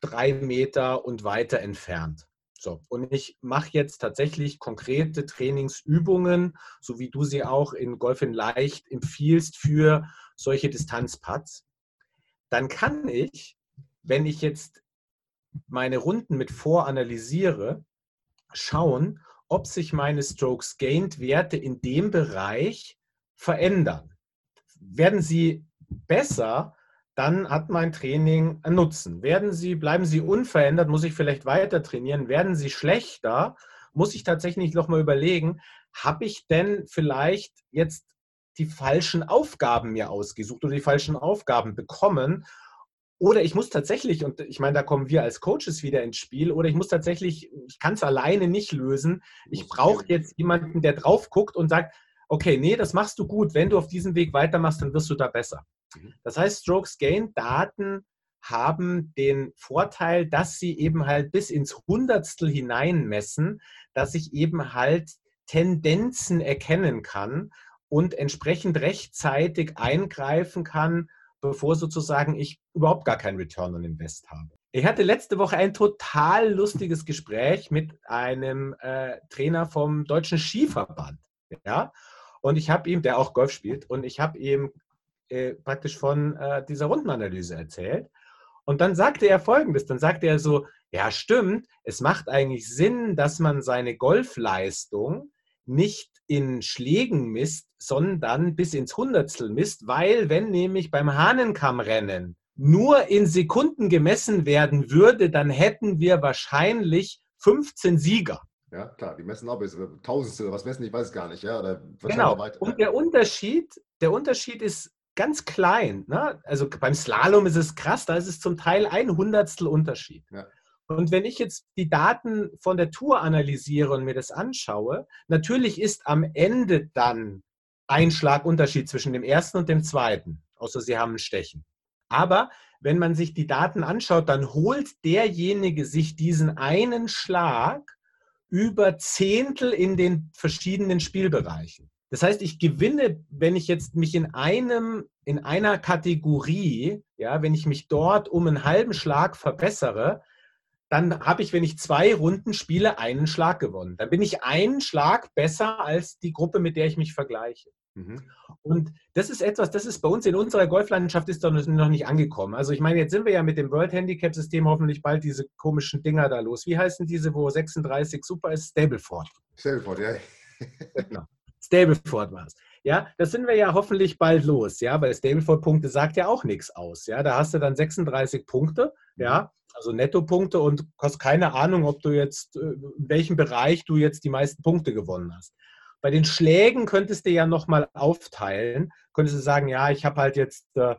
drei Meter und weiter entfernt. So, und ich mache jetzt tatsächlich konkrete Trainingsübungen, so wie du sie auch in Golf in Leicht empfiehlst für solche Distanzpads. Dann kann ich, wenn ich jetzt meine Runden mit voranalysiere, schauen, ob sich meine Strokes Gained Werte in dem Bereich verändern. Werden sie besser, dann hat mein Training einen Nutzen. Werden sie, bleiben sie unverändert, muss ich vielleicht weiter trainieren. Werden sie schlechter, muss ich tatsächlich noch mal überlegen, habe ich denn vielleicht jetzt die falschen Aufgaben mir ausgesucht oder die falschen Aufgaben bekommen? Oder ich muss tatsächlich, und ich meine, da kommen wir als Coaches wieder ins Spiel, oder ich muss tatsächlich, ich kann es alleine nicht lösen. Ich brauche jetzt jemanden, der drauf guckt und sagt, okay, nee, das machst du gut. Wenn du auf diesem Weg weitermachst, dann wirst du da besser. Mhm. Das heißt, Strokes Gain Daten haben den Vorteil, dass sie eben halt bis ins Hundertstel hinein messen, dass ich eben halt Tendenzen erkennen kann und entsprechend rechtzeitig eingreifen kann, bevor sozusagen ich überhaupt gar keinen Return on Invest habe. Ich hatte letzte Woche ein total lustiges Gespräch mit einem äh, Trainer vom Deutschen Skiverband. Ja? Und ich habe ihm, der auch Golf spielt, und ich habe ihm äh, praktisch von äh, dieser Rundenanalyse erzählt. Und dann sagte er folgendes: Dann sagte er so, ja, stimmt, es macht eigentlich Sinn, dass man seine Golfleistung nicht in Schlägen misst, sondern bis ins Hundertstel misst, weil wenn nämlich beim Hahnenkammrennen nur in Sekunden gemessen werden würde, dann hätten wir wahrscheinlich 15 Sieger. Ja, klar, die messen auch bis äh, Tausendstel, was messen, ich weiß es gar nicht. Ja, genau. Und der Unterschied, der Unterschied ist ganz klein. Ne? Also beim Slalom ist es krass, da ist es zum Teil ein Hundertstel Unterschied. Ja. Und wenn ich jetzt die Daten von der Tour analysiere und mir das anschaue, natürlich ist am Ende dann ein Schlagunterschied zwischen dem ersten und dem zweiten, außer sie haben ein Stechen. Aber wenn man sich die Daten anschaut, dann holt derjenige sich diesen einen Schlag über Zehntel in den verschiedenen Spielbereichen. Das heißt, ich gewinne, wenn ich jetzt mich in einem, in einer Kategorie, ja, wenn ich mich dort um einen halben Schlag verbessere, dann habe ich, wenn ich zwei Runden spiele, einen Schlag gewonnen. Dann bin ich einen Schlag besser als die Gruppe, mit der ich mich vergleiche. Mhm. Und das ist etwas, das ist bei uns in unserer Golflandschaft ist noch nicht angekommen. Also ich meine, jetzt sind wir ja mit dem World Handicap System hoffentlich bald diese komischen Dinger da los. Wie heißen diese, wo 36 super ist? Stableford. Stableford, ja. genau. Stableford war es. Ja, das sind wir ja hoffentlich bald los, ja, weil Stableford-Punkte sagt ja auch nichts aus. Ja, da hast du dann 36 Punkte, ja, also Nettopunkte und hast keine Ahnung, ob du jetzt, äh, in welchem Bereich du jetzt die meisten Punkte gewonnen hast. Bei den Schlägen könntest du ja nochmal aufteilen. Könntest du sagen, ja, ich habe halt jetzt äh,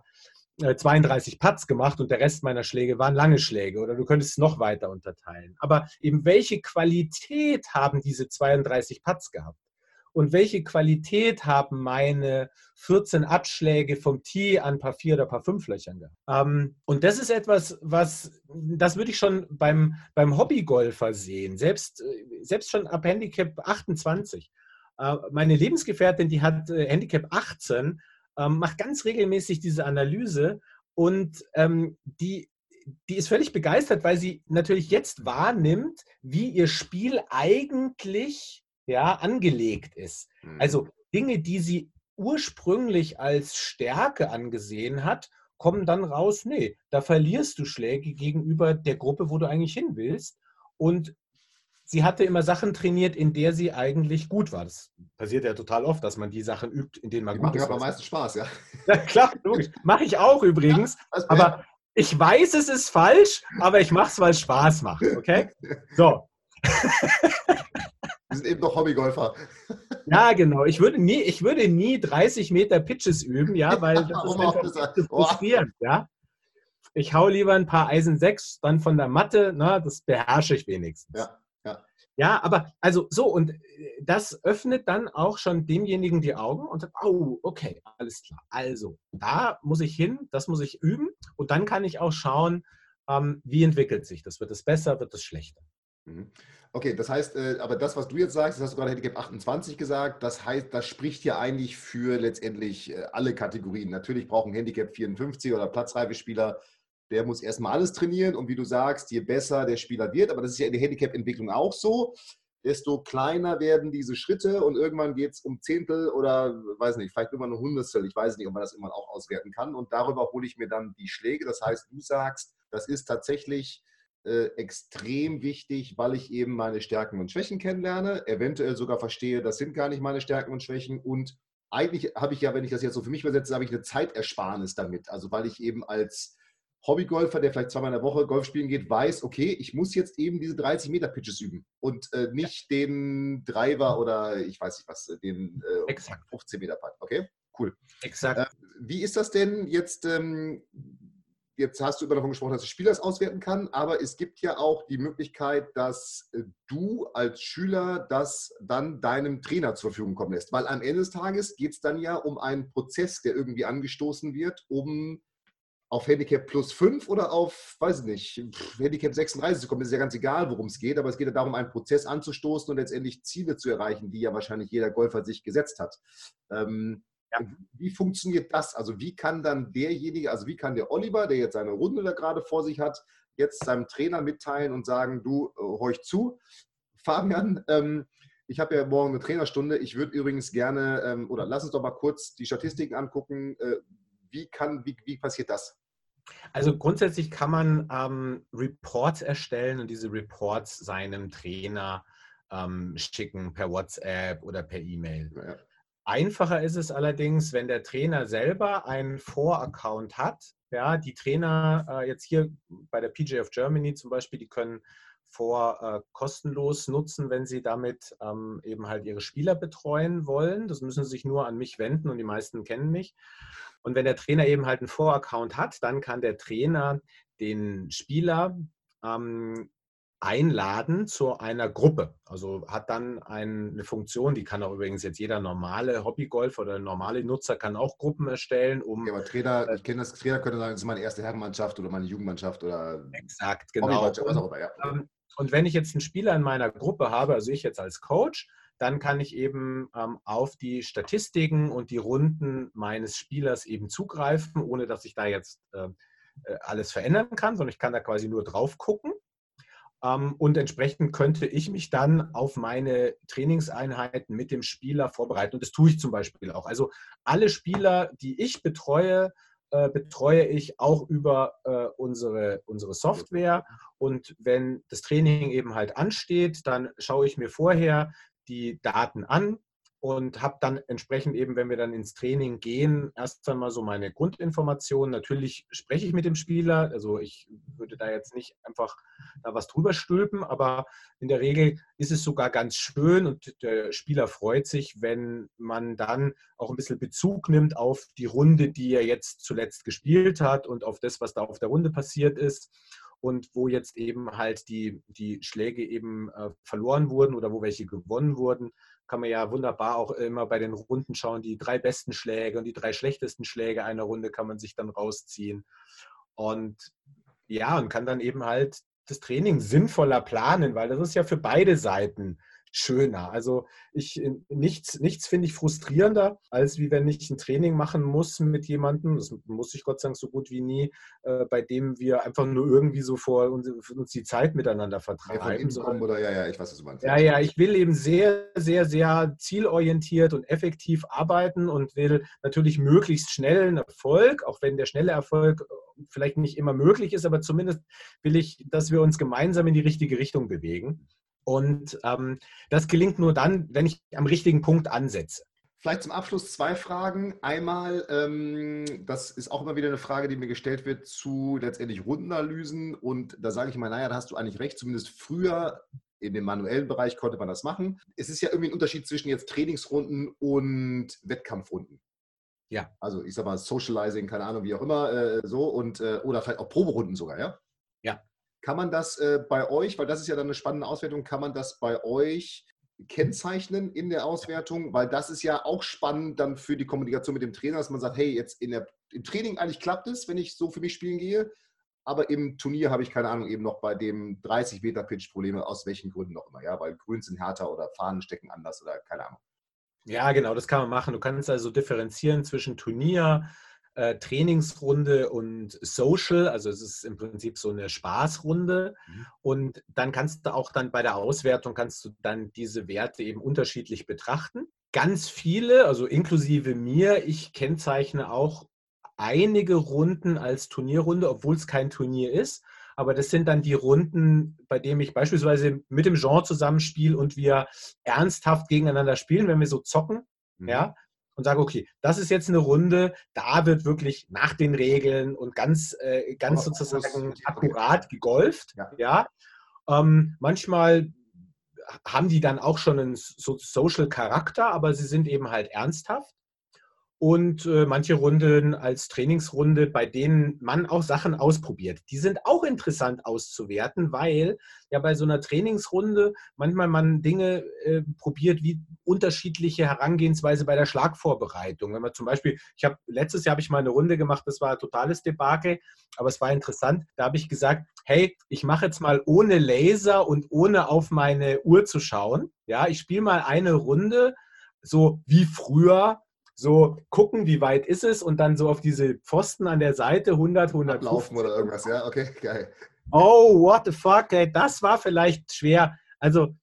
32 äh, Putts gemacht und der Rest meiner Schläge waren lange Schläge. Oder du könntest es noch weiter unterteilen. Aber eben welche Qualität haben diese 32 Putts gehabt? Und welche Qualität haben meine 14 Abschläge vom Tee an Paar 4 oder Paar 5 Löchern gehabt? Ähm, und das ist etwas, was, das würde ich schon beim, beim Hobbygolfer sehen. Selbst, äh, selbst schon ab Handicap 28 äh, meine Lebensgefährtin, die hat äh, Handicap 18, ähm, macht ganz regelmäßig diese Analyse und ähm, die, die ist völlig begeistert, weil sie natürlich jetzt wahrnimmt, wie ihr Spiel eigentlich ja, angelegt ist. Mhm. Also Dinge, die sie ursprünglich als Stärke angesehen hat, kommen dann raus, nee, da verlierst du Schläge gegenüber der Gruppe, wo du eigentlich hin willst. Und sie hatte immer Sachen trainiert, in der sie eigentlich gut war. Das passiert ja total oft, dass man die Sachen übt, in denen man die gut ist. Macht aber meistens Spaß, ja. Ja, klar, logisch. Mache ich auch übrigens. Ja, aber ich weiß, es ist falsch, aber ich mache es, weil es Spaß macht, okay? So. Wir sind eben doch Hobbygolfer. Ja, genau. Ich würde nie, ich würde nie 30 Meter Pitches üben, ja, weil das ist einfach frustrierend, ja. Ich hau lieber ein paar Eisen 6 dann von der Matte, ne, das beherrsche ich wenigstens. Ja, ja. Ja, aber also so, und äh, das öffnet dann auch schon demjenigen die Augen und sagt, oh, okay, alles klar. Also, da muss ich hin, das muss ich üben und dann kann ich auch schauen, ähm, wie entwickelt sich das. Wird es besser, wird es schlechter? Mhm. Okay, das heißt, äh, aber das, was du jetzt sagst, das hast du gerade Handicap 28 gesagt, das heißt, das spricht ja eigentlich für letztendlich äh, alle Kategorien. Natürlich brauchen Handicap 54 oder Platzreifespieler der muss erstmal alles trainieren und wie du sagst, je besser der Spieler wird, aber das ist ja in der Handicap-Entwicklung auch so, desto kleiner werden diese Schritte und irgendwann geht es um Zehntel oder, weiß nicht, vielleicht immer ein Hundertstel, ich weiß nicht, ob man das immer auch auswerten kann und darüber hole ich mir dann die Schläge. Das heißt, du sagst, das ist tatsächlich äh, extrem wichtig, weil ich eben meine Stärken und Schwächen kennenlerne, eventuell sogar verstehe, das sind gar nicht meine Stärken und Schwächen und eigentlich habe ich ja, wenn ich das jetzt so für mich übersetze, habe ich eine Zeitersparnis damit. Also weil ich eben als Hobbygolfer, der vielleicht zweimal in der Woche Golf spielen geht, weiß, okay, ich muss jetzt eben diese 30 Meter Pitches üben und äh, nicht ja. den Driver oder ich weiß nicht was, den äh, 15 Meter Putt. Okay, cool. Exakt. Äh, wie ist das denn jetzt? Ähm, jetzt hast du immer davon gesprochen, dass der Spieler es auswerten kann, aber es gibt ja auch die Möglichkeit, dass äh, du als Schüler das dann deinem Trainer zur Verfügung kommen lässt. Weil am Ende des Tages geht es dann ja um einen Prozess, der irgendwie angestoßen wird, um auf Handicap plus 5 oder auf, weiß ich nicht, Handicap 36 zu kommen, ist ja ganz egal, worum es geht, aber es geht ja darum, einen Prozess anzustoßen und letztendlich Ziele zu erreichen, die ja wahrscheinlich jeder Golfer sich gesetzt hat. Ähm, ja. Wie funktioniert das? Also wie kann dann derjenige, also wie kann der Oliver, der jetzt seine Runde da gerade vor sich hat, jetzt seinem Trainer mitteilen und sagen, du, äh, horch zu, Fabian, ähm, ich habe ja morgen eine Trainerstunde. Ich würde übrigens gerne, ähm, oder lass uns doch mal kurz die Statistiken angucken. Äh, wie, kann, wie, wie passiert das? Also grundsätzlich kann man ähm, Reports erstellen und diese Reports seinem Trainer ähm, schicken per WhatsApp oder per E-Mail. Ja. Einfacher ist es allerdings, wenn der Trainer selber einen Voraccount hat. Ja, die Trainer äh, jetzt hier bei der PJ of Germany zum Beispiel, die können vor äh, kostenlos nutzen, wenn sie damit ähm, eben halt ihre Spieler betreuen wollen. Das müssen sie sich nur an mich wenden und die meisten kennen mich. Und wenn der Trainer eben halt einen Voraccount hat, dann kann der Trainer den Spieler ähm, einladen zu einer Gruppe. Also hat dann eine Funktion, die kann auch übrigens jetzt jeder normale Hobbygolfer oder normale Nutzer kann auch Gruppen erstellen, um. Ja, aber Trainer, äh, ich kenne das, Trainer könnte sagen, das ist meine erste Herrenmannschaft oder meine Jugendmannschaft oder. Exakt, genau. Was auch immer, ja. Ähm, und wenn ich jetzt einen Spieler in meiner Gruppe habe, also ich jetzt als Coach, dann kann ich eben ähm, auf die Statistiken und die Runden meines Spielers eben zugreifen, ohne dass ich da jetzt ähm, äh, alles verändern kann, sondern ich kann da quasi nur drauf gucken. Ähm, und entsprechend könnte ich mich dann auf meine Trainingseinheiten mit dem Spieler vorbereiten. Und das tue ich zum Beispiel auch. Also alle Spieler, die ich betreue, äh, betreue ich auch über äh, unsere, unsere Software. Und wenn das Training eben halt ansteht, dann schaue ich mir vorher die Daten an und habe dann entsprechend eben, wenn wir dann ins Training gehen, erst einmal so meine Grundinformationen. Natürlich spreche ich mit dem Spieler, also ich würde da jetzt nicht einfach da was drüber stülpen, aber in der Regel ist es sogar ganz schön und der Spieler freut sich, wenn man dann auch ein bisschen Bezug nimmt auf die Runde, die er jetzt zuletzt gespielt hat und auf das, was da auf der Runde passiert ist und wo jetzt eben halt die, die Schläge eben äh, verloren wurden oder wo welche gewonnen wurden, kann man ja wunderbar auch immer bei den Runden schauen. Die drei besten Schläge und die drei schlechtesten Schläge einer Runde kann man sich dann rausziehen. Und ja, und kann dann eben halt das Training sinnvoller planen, weil das ist ja für beide Seiten schöner. Also ich, nichts, nichts finde ich frustrierender, als wie wenn ich ein Training machen muss mit jemandem, das muss ich Gott sei Dank so gut wie nie, äh, bei dem wir einfach nur irgendwie so vor uns, uns die Zeit miteinander vertreiben. Ja, oder ja, ja, ich weiß, was du meinst. Ja, ja, ich will eben sehr, sehr, sehr zielorientiert und effektiv arbeiten und will natürlich möglichst schnellen Erfolg, auch wenn der schnelle Erfolg vielleicht nicht immer möglich ist, aber zumindest will ich, dass wir uns gemeinsam in die richtige Richtung bewegen. Und ähm, das gelingt nur dann, wenn ich am richtigen Punkt ansetze. Vielleicht zum Abschluss zwei Fragen. Einmal, ähm, das ist auch immer wieder eine Frage, die mir gestellt wird zu letztendlich Rundenanalysen. Und da sage ich mal, naja, da hast du eigentlich recht. Zumindest früher in dem manuellen Bereich konnte man das machen. Es ist ja irgendwie ein Unterschied zwischen jetzt Trainingsrunden und Wettkampfrunden. Ja. Also ich sag mal Socializing, keine Ahnung, wie auch immer, äh, so und äh, oder vielleicht auch Proberunden sogar, ja? Ja. Kann man das äh, bei euch, weil das ist ja dann eine spannende Auswertung, kann man das bei euch kennzeichnen in der Auswertung, weil das ist ja auch spannend dann für die Kommunikation mit dem Trainer, dass man sagt, hey, jetzt in der, im Training eigentlich klappt es, wenn ich so für mich spielen gehe, aber im Turnier habe ich keine Ahnung, eben noch bei dem 30 Meter Pitch Probleme, aus welchen Gründen auch immer, ja, weil Grün sind härter oder Fahnen stecken anders oder keine Ahnung. Ja, genau, das kann man machen. Du kannst also differenzieren zwischen Turnier, äh, Trainingsrunde und Social, also es ist im Prinzip so eine Spaßrunde. Mhm. Und dann kannst du auch dann bei der Auswertung kannst du dann diese Werte eben unterschiedlich betrachten. Ganz viele, also inklusive mir, ich kennzeichne auch einige Runden als Turnierrunde, obwohl es kein Turnier ist. Aber das sind dann die Runden, bei denen ich beispielsweise mit dem Jean zusammenspiele und wir ernsthaft gegeneinander spielen, wenn wir so zocken. Mhm. Ja, und sage, okay, das ist jetzt eine Runde, da wird wirklich nach den Regeln und ganz, äh, ganz sozusagen akkurat gegolft. Ja. ja. Ähm, manchmal haben die dann auch schon einen so Social Charakter, aber sie sind eben halt ernsthaft und äh, manche Runden als Trainingsrunde, bei denen man auch Sachen ausprobiert. Die sind auch interessant auszuwerten, weil ja bei so einer Trainingsrunde manchmal man Dinge äh, probiert, wie unterschiedliche Herangehensweise bei der Schlagvorbereitung. Wenn man zum Beispiel, ich habe letztes Jahr habe ich mal eine Runde gemacht, das war ein totales Debakel, aber es war interessant. Da habe ich gesagt, hey, ich mache jetzt mal ohne Laser und ohne auf meine Uhr zu schauen. Ja, ich spiele mal eine Runde so wie früher so gucken, wie weit ist es und dann so auf diese Pfosten an der Seite 100, 100 laufen oder irgendwas, ja, okay, geil. Oh, what the fuck, ey, das war vielleicht schwer. Also,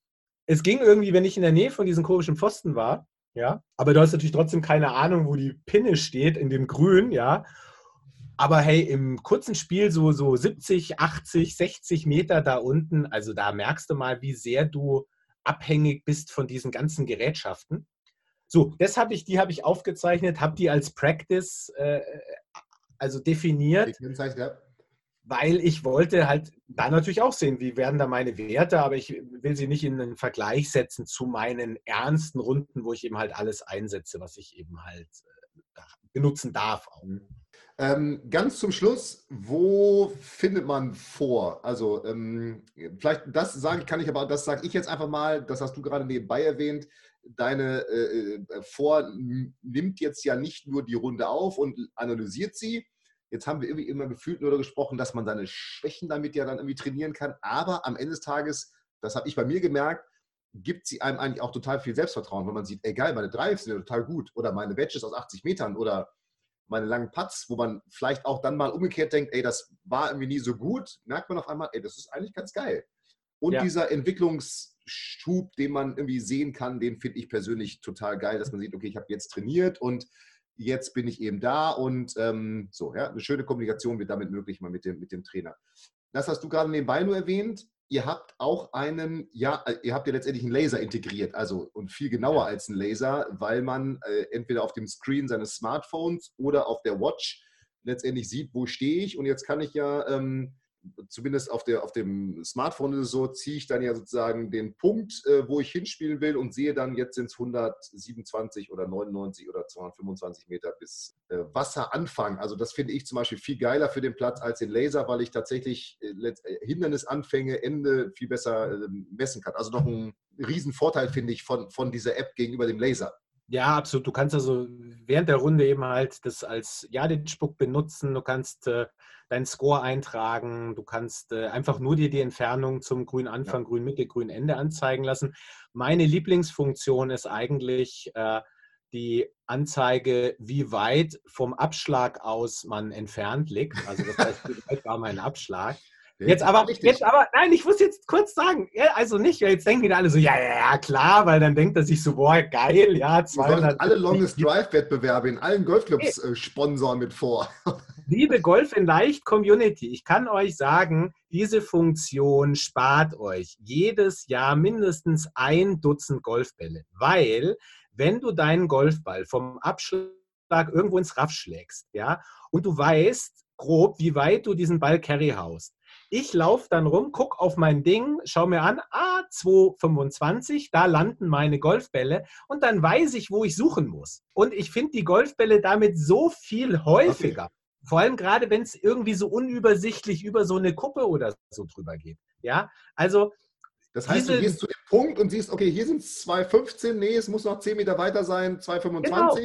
es ging irgendwie, wenn ich in der Nähe von diesen komischen Pfosten war, ja, aber du hast natürlich trotzdem keine Ahnung, wo die Pinne steht in dem Grün, ja. Aber hey, im kurzen Spiel so, so 70, 80, 60 Meter da unten, also da merkst du mal, wie sehr du abhängig bist von diesen ganzen Gerätschaften. So, das habe ich, die habe ich aufgezeichnet, habe die als Practice äh, also definiert, weil ich wollte halt da natürlich auch sehen, wie werden da meine Werte, aber ich will sie nicht in einen Vergleich setzen zu meinen ernsten Runden, wo ich eben halt alles einsetze, was ich eben halt äh, benutzen darf. Auch. Ähm, ganz zum Schluss, wo findet man vor? Also ähm, vielleicht das sage kann ich aber, das sage ich jetzt einfach mal, das hast du gerade nebenbei erwähnt deine äh, äh vor nimmt jetzt ja nicht nur die Runde auf und analysiert sie. Jetzt haben wir irgendwie immer gefühlt nur gesprochen, dass man seine Schwächen damit ja dann irgendwie trainieren kann. Aber am Ende des Tages, das habe ich bei mir gemerkt, gibt sie einem eigentlich auch total viel Selbstvertrauen, wenn man sieht, egal, meine Drives sind ja total gut oder meine Wedges aus 80 Metern oder meine langen Putts, wo man vielleicht auch dann mal umgekehrt denkt, ey, das war irgendwie nie so gut, merkt man auf einmal, ey, das ist eigentlich ganz geil. Und ja. dieser Entwicklungsschub, den man irgendwie sehen kann, den finde ich persönlich total geil, dass man sieht, okay, ich habe jetzt trainiert und jetzt bin ich eben da und ähm, so, ja, eine schöne Kommunikation wird damit möglich mal mit dem, mit dem Trainer. Das hast du gerade nebenbei nur erwähnt. Ihr habt auch einen, ja, ihr habt ja letztendlich einen Laser integriert, also und viel genauer als ein Laser, weil man äh, entweder auf dem Screen seines Smartphones oder auf der Watch letztendlich sieht, wo stehe ich. Und jetzt kann ich ja ähm, zumindest auf, der, auf dem Smartphone es so, ziehe ich dann ja sozusagen den Punkt, äh, wo ich hinspielen will und sehe dann, jetzt sind es 127 oder 99 oder 225 Meter bis äh, Wasseranfang. Also das finde ich zum Beispiel viel geiler für den Platz als den Laser, weil ich tatsächlich äh, äh Hindernisanfänge, Ende viel besser äh, messen kann. Also noch ein Riesenvorteil, finde ich, von, von dieser App gegenüber dem Laser. Ja, absolut. Du kannst also während der Runde eben halt das als Jadic-Book benutzen. Du kannst äh, deinen Score eintragen. Du kannst äh, einfach nur dir die Entfernung zum grünen Anfang, ja. grün Mitte, grün Ende anzeigen lassen. Meine Lieblingsfunktion ist eigentlich äh, die Anzeige, wie weit vom Abschlag aus man entfernt liegt. Also das heißt, wie weit war mein Abschlag. Jetzt aber, jetzt aber, nein, ich muss jetzt kurz sagen, also nicht, jetzt denken wieder alle so, ja, ja, ja, klar, weil dann denkt er sich so, boah, geil, ja, 200. alle Longest Drive-Wettbewerbe in allen Golfclubs äh, sponsoren mit vor. Liebe Golf in Leicht Community, ich kann euch sagen, diese Funktion spart euch jedes Jahr mindestens ein Dutzend Golfbälle, weil wenn du deinen Golfball vom Abschlag irgendwo ins Raff schlägst, ja, und du weißt grob, wie weit du diesen Ball carry haust. Ich laufe dann rum, gucke auf mein Ding, schaue mir an, ah, 225, da landen meine Golfbälle und dann weiß ich, wo ich suchen muss. Und ich finde die Golfbälle damit so viel häufiger. Okay. Vor allem gerade, wenn es irgendwie so unübersichtlich über so eine Kuppe oder so drüber geht. Ja, also. Das heißt, diese, du gehst zu dem Punkt und siehst, okay, hier sind es 2,15, nee, es muss noch 10 Meter weiter sein, 2,25. Genau.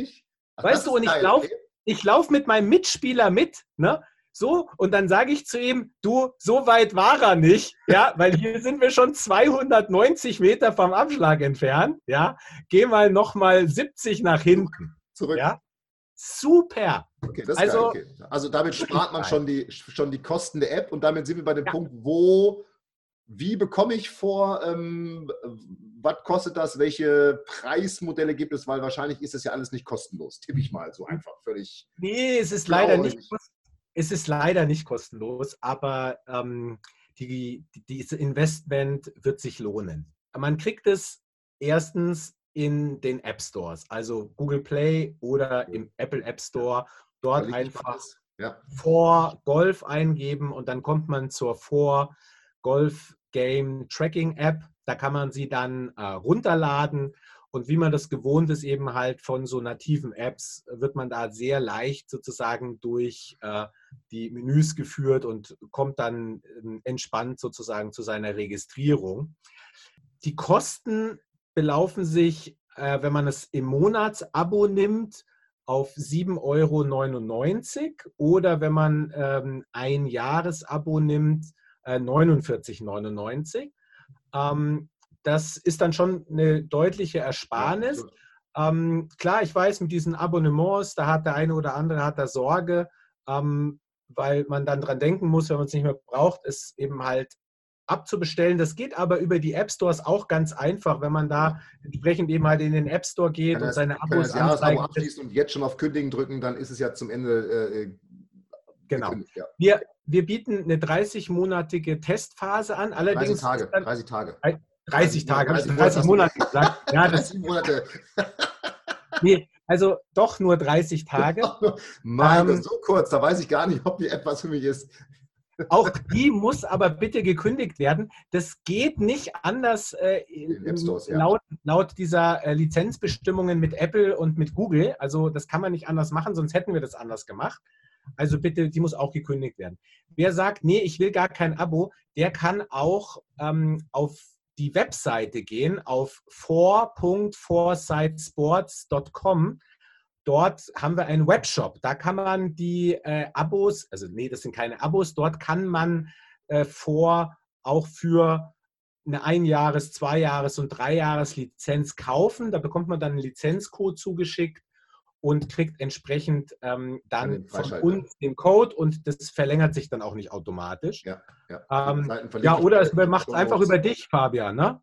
weißt du, und ich laufe ich lauf mit meinem Mitspieler mit, ne? So, und dann sage ich zu ihm, du, so weit war er nicht, ja, weil hier sind wir schon 290 Meter vom Abschlag entfernt, ja. Geh mal nochmal 70 nach hinten. Zurück. Ja? Super. Okay, das ist also, geil. Okay. Also damit spart man schon die, schon die Kosten der App und damit sind wir bei dem ja. Punkt, wo, wie bekomme ich vor, ähm, was kostet das, welche Preismodelle gibt es, weil wahrscheinlich ist das ja alles nicht kostenlos, tippe ich mal so einfach völlig. Nee, es ist leider nicht, es ist leider nicht kostenlos, aber ähm, die, die, dieses Investment wird sich lohnen. Man kriegt es erstens in den App Stores, also Google Play oder im Apple App Store. Dort einfach ja. vor Golf eingeben und dann kommt man zur vor Golf Game Tracking App. Da kann man sie dann äh, runterladen und wie man das gewohnt ist, eben halt von so nativen Apps, wird man da sehr leicht sozusagen durch äh, die Menüs geführt und kommt dann äh, entspannt sozusagen zu seiner Registrierung. Die Kosten belaufen sich, äh, wenn man es im Monatsabo nimmt, auf 7,99 Euro oder wenn man ähm, ein Jahresabo nimmt, äh, 49,99 Euro. Ähm, das ist dann schon eine deutliche Ersparnis. Ja, ähm, klar, ich weiß, mit diesen Abonnements, da hat der eine oder andere hat da Sorge, ähm, weil man dann dran denken muss, wenn man es nicht mehr braucht, es eben halt abzubestellen. Das geht aber über die App Stores auch ganz einfach, wenn man da entsprechend eben halt in den App Store geht kann und das, seine Abos anzeigt. abschließt und jetzt schon auf Kündigen drücken, dann ist es ja zum Ende. Äh, genau. Ja. Wir, wir bieten eine 30-monatige Testphase an. Allerdings 30 Tage. 30 Tage. 30 Tage, 30, 30 Monate gesagt. Ja, das, 30 Monate. nee, also doch nur 30 Tage. Mann, ähm, so kurz, da weiß ich gar nicht, ob die etwas für mich ist. Auch die muss aber bitte gekündigt werden. Das geht nicht anders äh, Stores, ja. laut, laut, dieser äh, Lizenzbestimmungen mit Apple und mit Google. Also das kann man nicht anders machen, sonst hätten wir das anders gemacht. Also bitte, die muss auch gekündigt werden. Wer sagt, nee, ich will gar kein Abo, der kann auch ähm, auf die Webseite gehen, auf for.foresitesports.com dort haben wir einen Webshop. Da kann man die äh, Abos, also nee, das sind keine Abos, dort kann man äh, vor auch für eine Einjahres-, Zweijahres- und Dreijahres-Lizenz kaufen. Da bekommt man dann einen Lizenzcode zugeschickt und kriegt entsprechend ähm, dann von uns den Code und das verlängert sich dann auch nicht automatisch. Ja, ja. Ähm, ja oder es macht es einfach über dich, Fabian, ne?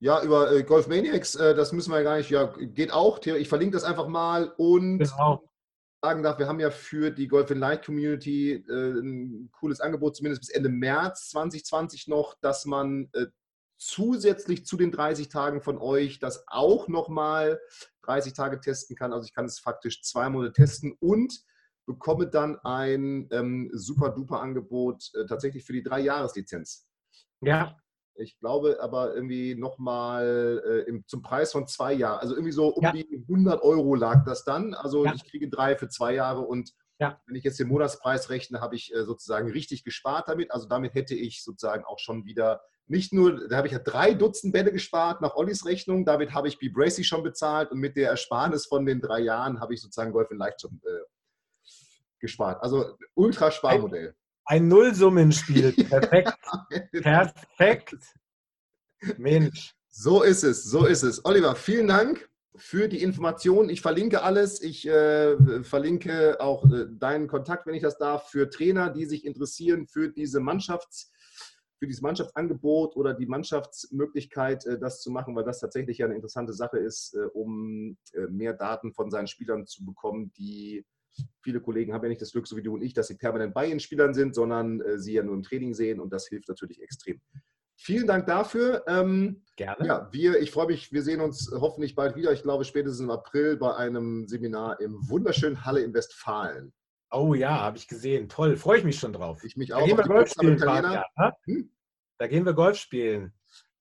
Ja, über äh, Golf Maniacs, äh, das müssen wir ja gar nicht, ja, geht auch. Ich verlinke das einfach mal und genau. sagen darf, wir haben ja für die Golf in Light Community äh, ein cooles Angebot, zumindest bis Ende März 2020 noch, dass man äh, zusätzlich zu den 30 Tagen von euch das auch nochmal 30 Tage testen kann. Also ich kann es faktisch zwei Monate testen und bekomme dann ein ähm, super duper Angebot äh, tatsächlich für die drei Jahreslizenz. Ja, ich glaube aber irgendwie nochmal äh, zum Preis von zwei Jahren. Also irgendwie so um ja. die 100 Euro lag das dann. Also ja. ich kriege drei für zwei Jahre und ja. wenn ich jetzt den Monatspreis rechne, habe ich äh, sozusagen richtig gespart damit. Also damit hätte ich sozusagen auch schon wieder nicht nur, da habe ich ja drei Dutzend Bälle gespart nach Ollis Rechnung. Damit habe ich B. Bracy schon bezahlt und mit der Ersparnis von den drei Jahren habe ich sozusagen Golf in Leicht schon äh, gespart. Also ultra Sparmodell. Ein Nullsummenspiel. Perfekt. Perfekt. Mensch. So ist es, so ist es. Oliver, vielen Dank für die Informationen. Ich verlinke alles. Ich äh, verlinke auch äh, deinen Kontakt, wenn ich das darf, für Trainer, die sich interessieren für diese Mannschafts- für dieses Mannschaftsangebot oder die Mannschaftsmöglichkeit, äh, das zu machen, weil das tatsächlich ja eine interessante Sache ist, äh, um äh, mehr Daten von seinen Spielern zu bekommen, die Viele Kollegen haben ja nicht das Glück, so wie du und ich, dass sie permanent bei ihren Spielern sind, sondern sie ja nur im Training sehen und das hilft natürlich extrem. vielen Dank dafür. Ähm, Gerne. Ja, wir, ich freue mich, wir sehen uns hoffentlich bald wieder. Ich glaube, spätestens im April bei einem Seminar im wunderschönen Halle in Westfalen. Oh ja, habe ich gesehen. Toll, freue ich mich schon drauf. Ich mich da auch. Gehen wir Golf spielen, Fabian, hm? Da gehen wir Golf spielen.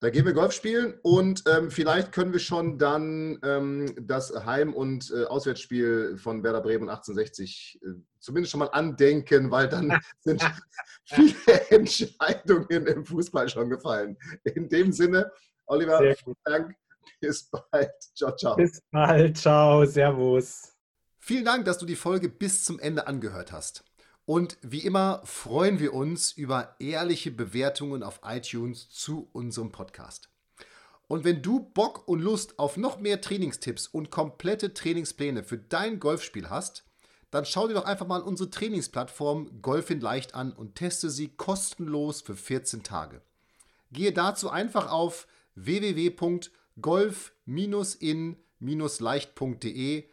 Da gehen wir Golf spielen und ähm, vielleicht können wir schon dann ähm, das Heim- und äh, Auswärtsspiel von Werder Bremen 1860 äh, zumindest schon mal andenken, weil dann sind viele Entscheidungen im Fußball schon gefallen. In dem Sinne, Oliver, vielen Dank. Bis bald. Ciao, ciao. Bis bald. Ciao. Servus. Vielen Dank, dass du die Folge bis zum Ende angehört hast. Und wie immer freuen wir uns über ehrliche Bewertungen auf iTunes zu unserem Podcast. Und wenn du Bock und Lust auf noch mehr Trainingstipps und komplette Trainingspläne für dein Golfspiel hast, dann schau dir doch einfach mal unsere Trainingsplattform Golf in Leicht an und teste sie kostenlos für 14 Tage. Gehe dazu einfach auf www.golf-in-leicht.de